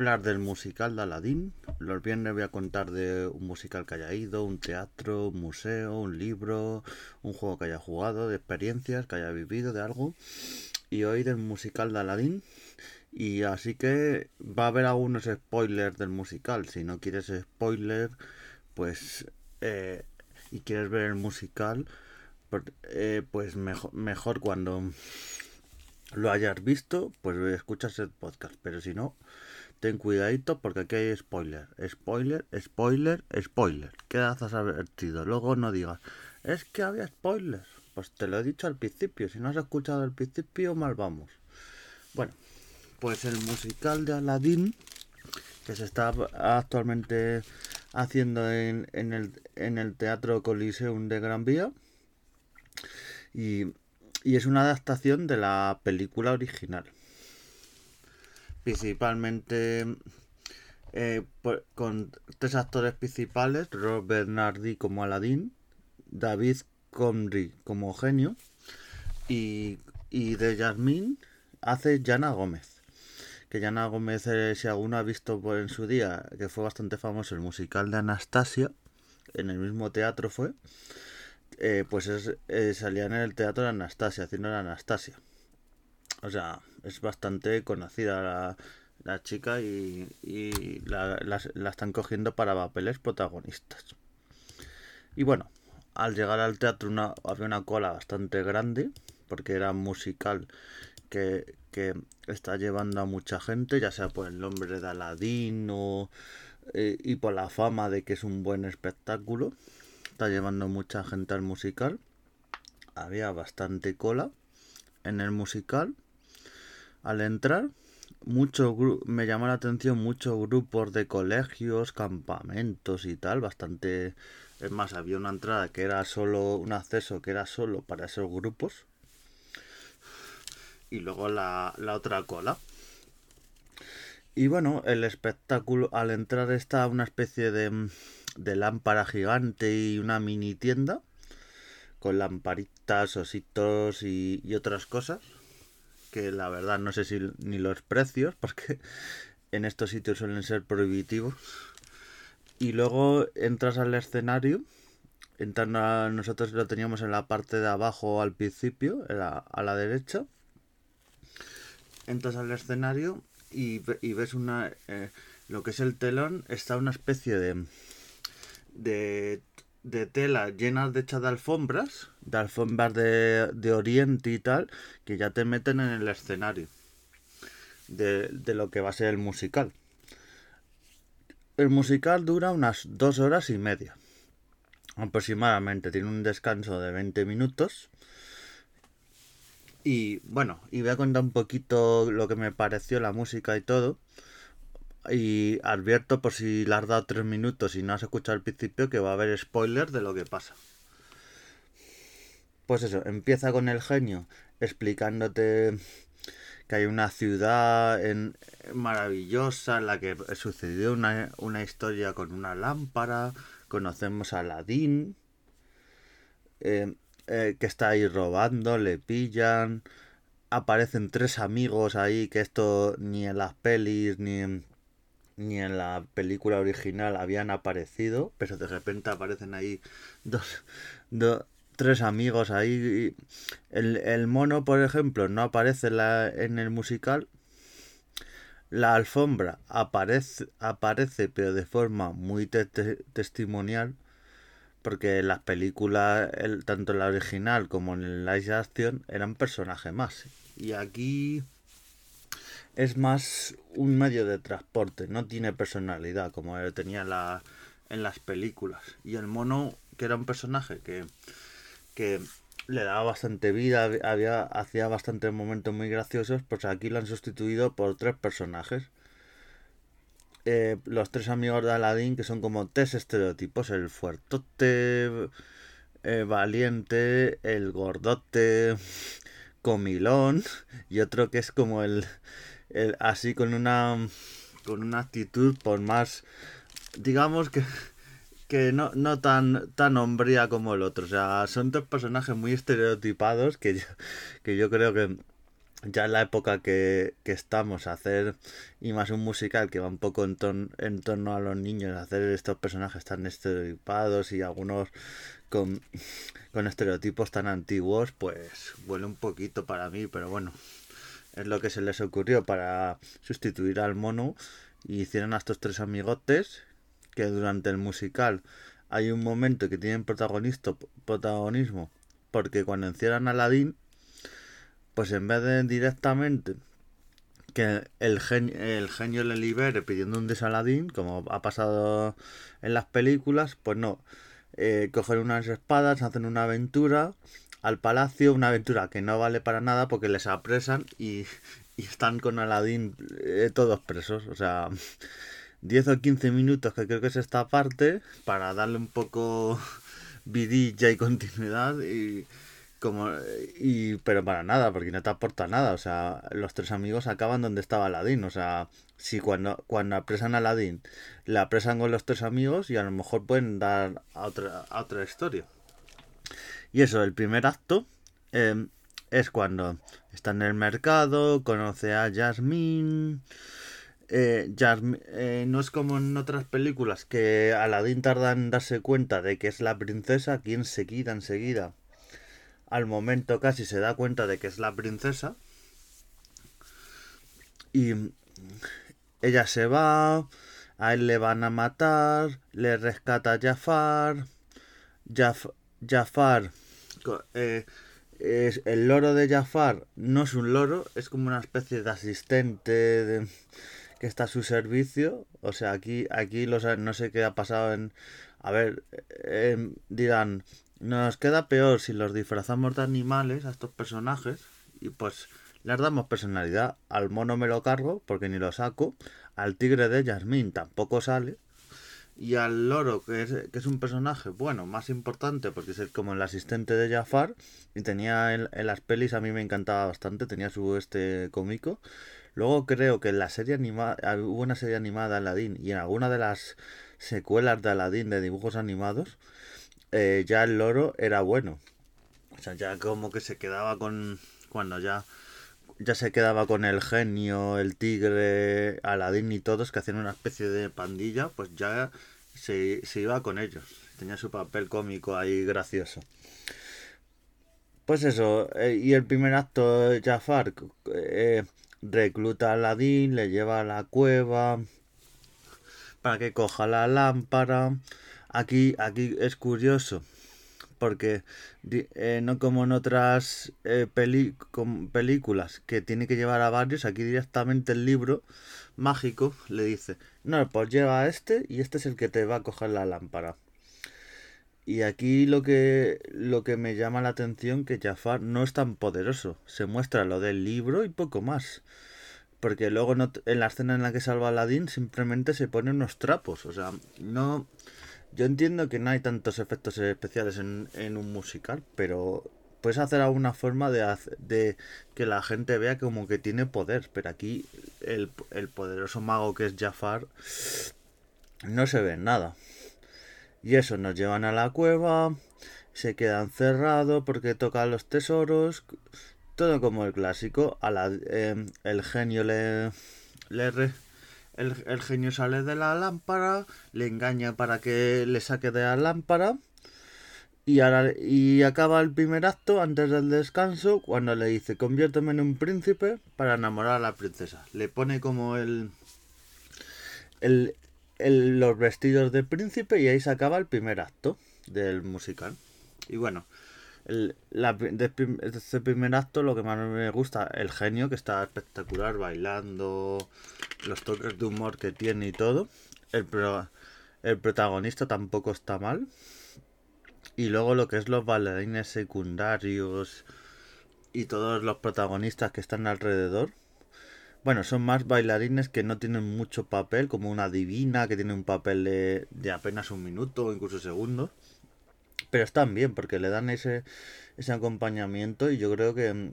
hablar del musical de Aladdin. Los viernes voy a contar de un musical que haya ido, un teatro, un museo, un libro, un juego que haya jugado, de experiencias que haya vivido, de algo. Y hoy del musical de Aladdin. Y así que va a haber algunos spoilers del musical. Si no quieres spoiler, pues... Eh, y quieres ver el musical, pues, eh, pues mejor, mejor cuando lo hayas visto, pues escuchas el podcast. Pero si no, ten cuidadito porque aquí hay spoiler. Spoiler, spoiler, spoiler. Quedas advertido. Luego no digas, es que había spoilers. Pues te lo he dicho al principio. Si no has escuchado al principio, mal vamos. Bueno, pues el musical de Aladdin, que se está actualmente haciendo en, en, el, en el Teatro Coliseum de Gran Vía. Y y es una adaptación de la película original. Principalmente eh, con tres actores principales, Robert Bernardi como Aladdin, David Comrie como genio y, de Yasmin hace Jana Gómez. Que Jana Gómez, eh, si alguno ha visto en su día, que fue bastante famoso el musical de Anastasia, en el mismo teatro fue, eh, pues es, eh, salía en el teatro de Anastasia, haciendo la Anastasia. O sea, es bastante conocida la, chica y, la, están cogiendo para papeles protagonistas. Y bueno, al llegar al teatro una, había una cola bastante grande, porque era musical que, que está llevando a mucha gente, ya sea por el nombre de Aladín o, eh, y por la fama de que es un buen espectáculo está llevando mucha gente al musical. Había bastante cola en el musical. Al entrar, mucho me llamó la atención muchos grupos de colegios, campamentos y tal, bastante... Es más, había una entrada que era solo, un acceso que era solo para esos grupos. Y luego la, la otra cola. Y bueno, el espectáculo, al entrar está una especie de de lámpara gigante y una mini tienda con lamparitas, ositos y, otras cosas que la verdad no sé si ni los precios porque en estos sitios suelen ser prohibitivos. Y luego entras al escenario entran nosotros lo teníamos en la parte de abajo al principio a la derecha. Entras al escenario y, ves una eh, lo que es el telón está una especie de de, tela llenas de hechas de alfombras, de alfombras de, oriente y tal, que ya te meten en el escenario de, de lo que va a ser el musical. El musical dura unas dos horas y media aproximadamente. Tiene un descanso de 20 minutos. Y bueno, y voy a contar un poquito lo que me pareció la música y todo. Y advierto por si le has dado tres minutos y no has escuchado el principio que va a haber spoilers de lo que pasa. Pues eso, empieza con el genio explicándote que hay una ciudad en, maravillosa en la que sucedió una, una historia con una lámpara. Conocemos a Aladdin, eh, eh, que está ahí robando, le pillan. Aparecen tres amigos ahí que esto ni en las pelis ni en ni en la película original habían aparecido, pero de repente aparecen ahí dos, tres amigos ahí. El, mono, por ejemplo, no aparece en el musical. La alfombra aparece, aparece pero de forma muy testimonial, porque las películas, el, tanto la original como en el live action, eran personajes más. Y aquí es más un medio de transporte, no tiene personalidad como tenía la, en las películas. Y el mono, que era un personaje que, que le daba bastante vida, había, hacía bastantes momentos muy graciosos, pues aquí lo han sustituido por tres personajes. Eh, los tres amigos de Aladdin, que son como tres estereotipos, el fuertote, eh, valiente, el gordote, comilón, y otro que es como el, así con una con una actitud por más digamos que que no, no tan tan hombría como el otro. O sea son dos personajes muy estereotipados que yo, que yo creo que ya en la época que, que estamos hacer y más un musical que va un poco en, en torno a los niños, hacer estos personajes tan estereotipados y algunos con, con estereotipos tan antiguos, pues huele un poquito para mí, pero bueno, es lo que se les ocurrió para sustituir al mono y hicieron a estos tres amigotes que durante el musical hay un momento que tienen protagonismo porque cuando encierran a Aladdin pues en vez de directamente que el genio, el genio le libere pidiendo un desaladín, como ha pasado en las películas, pues no. Eh, cogen unas espadas, hacen una aventura al palacio, una aventura que no vale para nada porque les apresan y, y están con Aladín eh, todos presos. O sea, 10 o 15 minutos que creo que es esta parte para darle un poco vidilla y continuidad y como y pero para nada porque no te aporta nada. O sea los tres amigos acaban donde estaba Aladdin. O sea si cuando cuando apresan a Aladdin le apresan con los tres amigos y a lo mejor pueden dar a otra a otra historia y eso el primer acto em, es cuando está en el mercado conoce a Jasmine eh, eh, no es como en otras películas que Aladdin tarda en darse cuenta de que es la princesa, aquí enseguida, enseguida al momento casi se da cuenta de que es la princesa. Y ella se va, a él le van a matar, le rescata a Jafar. Jafar, eh, es, el loro de Jafar no es un loro, es como una especie de asistente que está a su servicio. O sea, aquí, aquí no sé qué ha pasado en... A ver, eh, dirán, nos queda peor si los disfrazamos de animales a estos personajes y pues les damos personalidad. Al mono me lo cargo porque ni lo saco. Al tigre de Yasmín tampoco sale. Y al loro, que es, que es un personaje, bueno, más importante porque es como el asistente de Jafar. Y tenía en, las pelis, a mí me encantaba bastante, tenía su este cómico. Luego creo que en la serie animada, hubo una serie animada Aladdin y en alguna de las secuelas de Aladdin de dibujos animados eh, ya el loro era bueno. O sea, ya como que se quedaba con... Cuando ya ya se quedaba con el genio, el tigre, Aladín y todos que hacían una especie de pandilla, pues ya se, iba con ellos. Tenía su papel cómico ahí gracioso. Pues eso, eh, y el primer acto, Jafar eh, recluta a Aladín, le lleva a la cueva para que coja la lámpara. Aquí, aquí es curioso, porque eh, no como en otras eh, películas que tiene que llevar a varios, aquí directamente el libro mágico le dice, no, pues lleva a este y este es el que te va a coger la lámpara. Y aquí lo que, lo que me llama la atención que Jafar no es tan poderoso. Se muestra lo del libro y poco más. Porque luego en la escena en la que salva a Aladdin simplemente se pone unos trapos. O sea, no yo entiendo que no hay tantos efectos especiales en, un musical, pero puedes hacer alguna forma de, de que la gente vea como que tiene poder. Pero aquí el, el poderoso mago que es Jafar no se ve nada. Y eso, nos llevan a la cueva, se queda encerrado porque toca los tesoros, todo como el clásico. A la, eh, el genio le, le, el, genio sale de la lámpara, le engaña para que le saque de la lámpara. Y, ahora, y acaba el primer acto antes del descanso cuando le dice conviérteme en un príncipe para enamorar a la princesa. Le pone como el, el, los vestidos de príncipe y ahí se acaba el primer acto del musical. Y bueno, el, la, este primer acto lo que más me gusta, el genio que está espectacular bailando, los toques de humor que tiene y todo. El, el protagonista tampoco está mal. Y luego lo que es los bailarines secundarios y todos los protagonistas que están alrededor. Bueno, son más bailarines que no tienen mucho papel, como una divina que tiene un papel de, de apenas un minuto o incluso segundos. Pero están bien porque le dan ese, ese acompañamiento y yo creo que,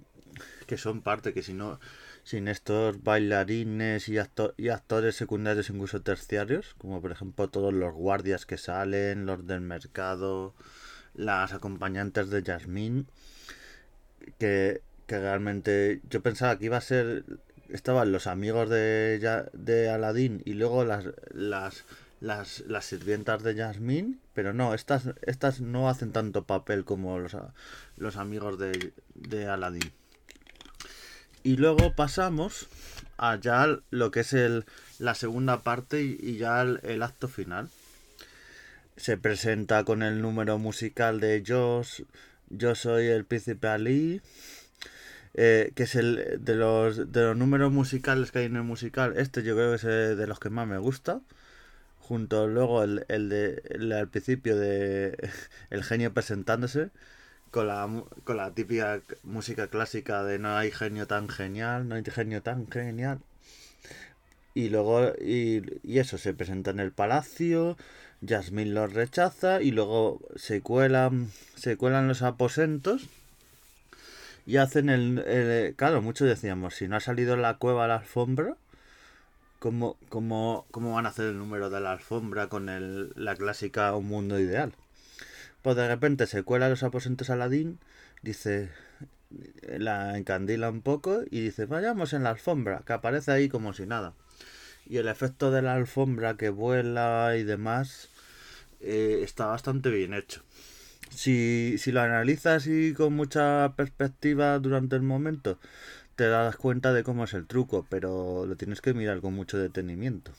que son parte, que si no, sin estos bailarines y, y actores secundarios, incluso terciarios, como por ejemplo todos los guardias que salen, los del mercado, las acompañantes de Jasmine, que, que realmente yo pensaba que iba a ser estaban los amigos de, de Aladdin y luego las, las, las, las sirvientas de Jasmine, pero no, estas, estas no hacen tanto papel como los, los amigos de, de Aladdin. Y luego pasamos a ya lo que es el, la segunda parte y, ya el, acto final. Se presenta con el número musical de Yo, yo soy el príncipe Ali. Eh, que es el de los, de los números musicales que hay en el musical. Este yo creo que es de los que más me gusta. Junto luego el, el de el al principio de el genio presentándose con la, con la típica música clásica de no hay genio tan genial, no hay genio tan genial. Y luego, y, y eso, se presenta en el palacio, Jasmine lo rechaza y luego se cuelan, se cuelan los aposentos y hacen el, Claro, muchos decíamos, si no ha salido la cueva la alfombra, ¿cómo, cómo, cómo van a hacer el número de la alfombra con el, la clásica Un Mundo Ideal? Pues de repente se cuela los aposentos Aladín, dice, la encandila un poco y dice, vayamos en la alfombra, que aparece ahí como si nada. Y el efecto de la alfombra que vuela y demás eh, está bastante bien hecho si, si lo analizas y con mucha perspectiva durante el momento, te das cuenta de cómo es el truco, pero lo tienes que mirar con mucho detenimiento.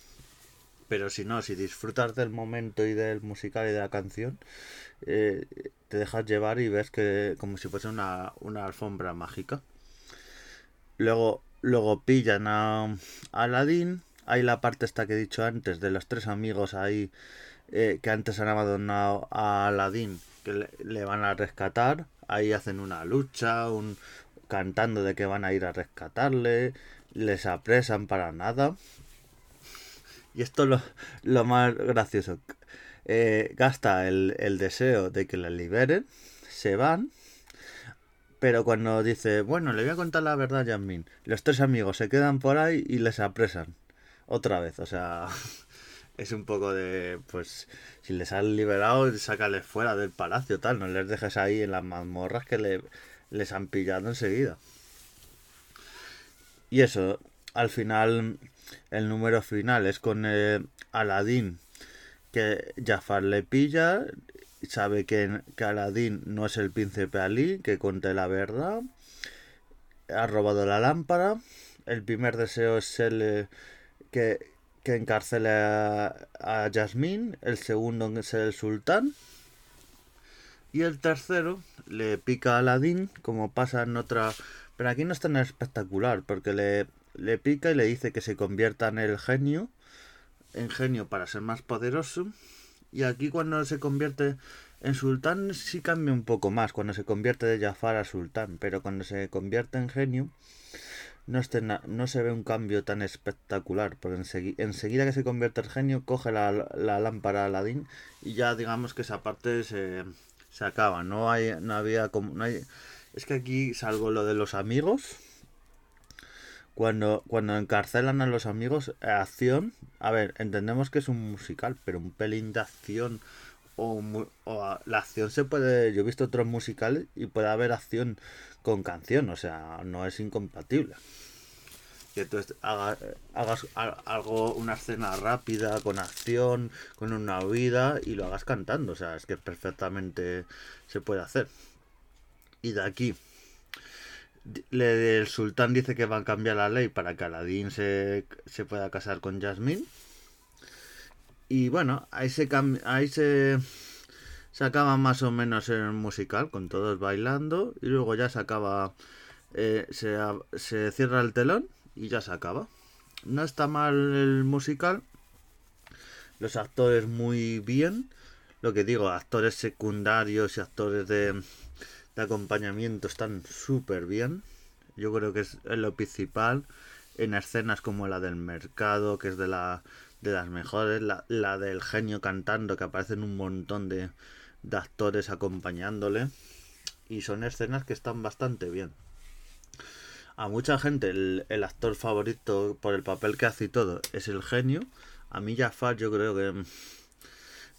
Pero si no, si disfrutas del momento y del musical y de la canción, eh, te dejas llevar y ves que como si fuese una, una alfombra mágica. Luego, luego pillan a, Aladdin. Hay la parte esta que he dicho antes de los tres amigos ahí eh, que antes han abandonado a Aladdin le, van a rescatar. Ahí hacen una lucha, un cantando de que van a ir a rescatarle, les apresan para nada. Y esto es lo, lo más gracioso. Eh, gasta el, el, deseo de que le liberen, se van. Pero cuando dice, bueno, le voy a contar la verdad a Yasmin, los tres amigos se quedan por ahí y les apresan. Otra vez, o sea, es un poco de, pues, si les has liberado, sácales fuera del palacio, tal, no les dejes ahí en las mazmorras que le, les han pillado enseguida. Y eso, al final, el número final es con eh, Aladín, que Jafar le pilla, sabe que, que no es el príncipe Ali, que conte la verdad, ha robado la lámpara, el primer deseo es el que que encarcele a, a Jasmine, el segundo es el sultán y el tercero le pica a Aladdin como pasa en otra... Pero aquí no es tan espectacular porque le, le pica y le dice que se convierta en el genio, en genio para ser más poderoso. Y aquí cuando se convierte en sultán sí cambia un poco más, cuando se convierte de Jafar a sultán, pero cuando se convierte en genio no, no se ve un cambio tan espectacular, porque enseguida, que se convierte el genio, coge la, la lámpara Aladdin y ya digamos que esa parte se, se acaba. No hay, no había como, no hay, es que aquí salgo lo de los amigos. Cuando, cuando encarcelan a los amigos, acción, a ver, entendemos que es un musical, pero un pelín de acción o, o la acción se puede, yo he visto otros musicales y puede haber acción con canción, o sea, no es incompatible. Que tú hagas, algo, una escena rápida, con acción, con una huida y lo hagas cantando, o sea, es que perfectamente se puede hacer. Y de aquí, el sultán dice que va a cambiar la ley para que Aladín se, se pueda casar con Jasmine. Y bueno, ahí se, ahí se se acaba más o menos el musical con todos bailando y luego ya se acaba eh, se, se, cierra el telón y ya se acaba. No está mal el musical. Los actores muy bien. Lo que digo actores secundarios y actores de, acompañamiento están súper bien. Yo creo que es lo principal en escenas como la del mercado que es de la de las mejores la, la del genio cantando que aparecen un montón de de actores acompañándole. Y son escenas que están bastante bien. A mucha gente el, actor favorito por el papel que hace y todo es el genio. A mí Jafar yo creo que...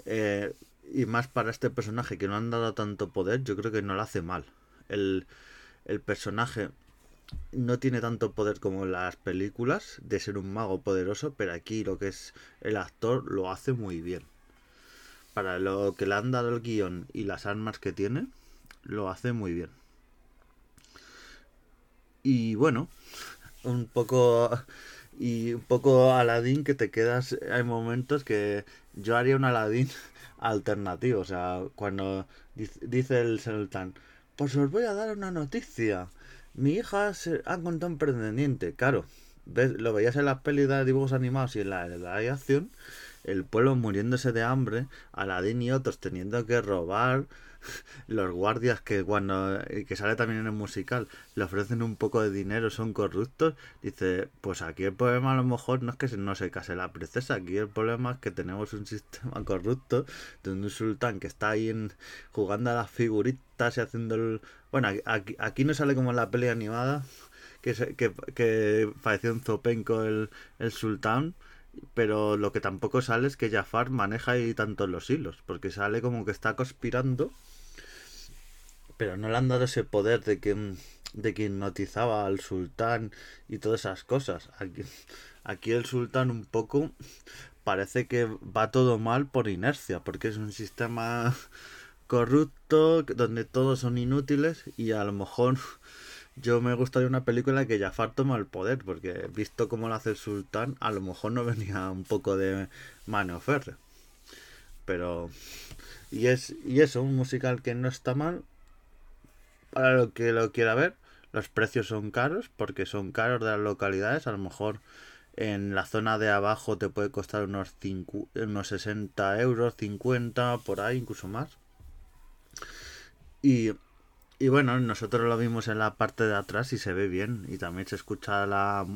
Eh, y más para este personaje que no han dado tanto poder, yo creo que no lo hace mal. El, el personaje no tiene tanto poder como en las películas de ser un mago poderoso, pero aquí lo que es el actor lo hace muy bien. Para lo que le han dado el guion y las armas que tiene, lo hace muy bien. Y bueno, un poco y un poco Aladdin que te quedas hay momentos que yo haría un Aladdin alternativo, o sea, cuando dice el sultán, pues os voy a dar una noticia mi hija se ha encontrado un pretendiente. Claro, ¿ves? lo veías en las pelis de dibujos animados y en la, en la acción, el pueblo muriéndose de hambre, Aladín y otros teniendo que robar, los guardias que cuando que sale también en el musical le ofrecen un poco de dinero son corruptos dice pues aquí el problema a lo mejor no es que no se case la princesa aquí el problema es que tenemos un sistema corrupto donde un sultán que está ahí jugando a las figuritas y haciendo el bueno aquí, aquí no sale como en la peli animada que, que, que pareció un zopenco el, el sultán pero lo que tampoco sale es que Jafar maneja ahí tantos los hilos, porque sale como que está conspirando, pero no le han dado ese poder de que, de que hipnotizaba al sultán y todas esas cosas. Aquí, aquí el sultán un poco parece que va todo mal por inercia, porque es un sistema corrupto donde todos son inútiles y a lo mejor yo me gustaría una película que Jafar toma el poder, porque visto cómo lo hace el sultán, a lo mejor no venía un poco de mano ferre. Pero. Y es y eso, un musical que no está mal. Para lo que lo quiera ver, los precios son caros, porque son caros de las localidades. A lo mejor en la zona de abajo te puede costar unos, unos 60 euros, 50, por ahí, incluso más. Y y bueno, nosotros lo vimos en la parte de atrás y se ve bien. Y también se escucha la,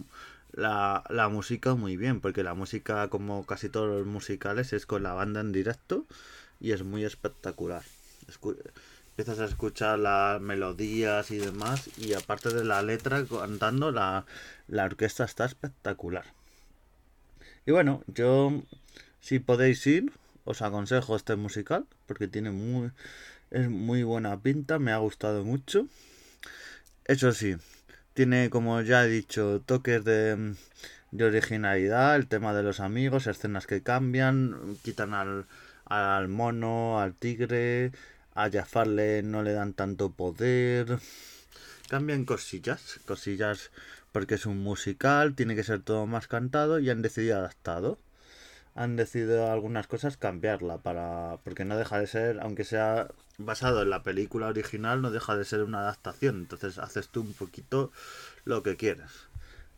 la, la, música muy bien. Porque la música, como casi todos los musicales, es con la banda en directo. Y es muy espectacular. empiezas a escuchar las melodías y demás. Y aparte de la letra cantando, la, la orquesta está espectacular. Y bueno, yo, si podéis ir, os aconsejo este musical. Porque tiene muy es muy buena pinta, me ha gustado mucho. Eso sí, tiene, como ya he dicho, toques de, de originalidad, el tema de los amigos, escenas que cambian, quitan al, al mono, al tigre, a Jafarle no le dan tanto poder. Cambian cosillas, cosillas porque es un musical, tiene que ser todo más cantado y han decidido adaptado han decidido algunas cosas cambiarla para porque no deja de ser aunque sea basado en la película original no deja de ser una adaptación. Entonces haces tú un poquito lo que quieres.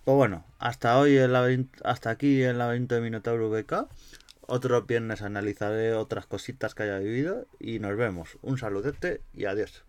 Pues bueno hasta hoy el hasta aquí en la 20 de Minotauro VK otro viernes analizaré otras cositas que haya vivido y nos vemos. Un saludete y adiós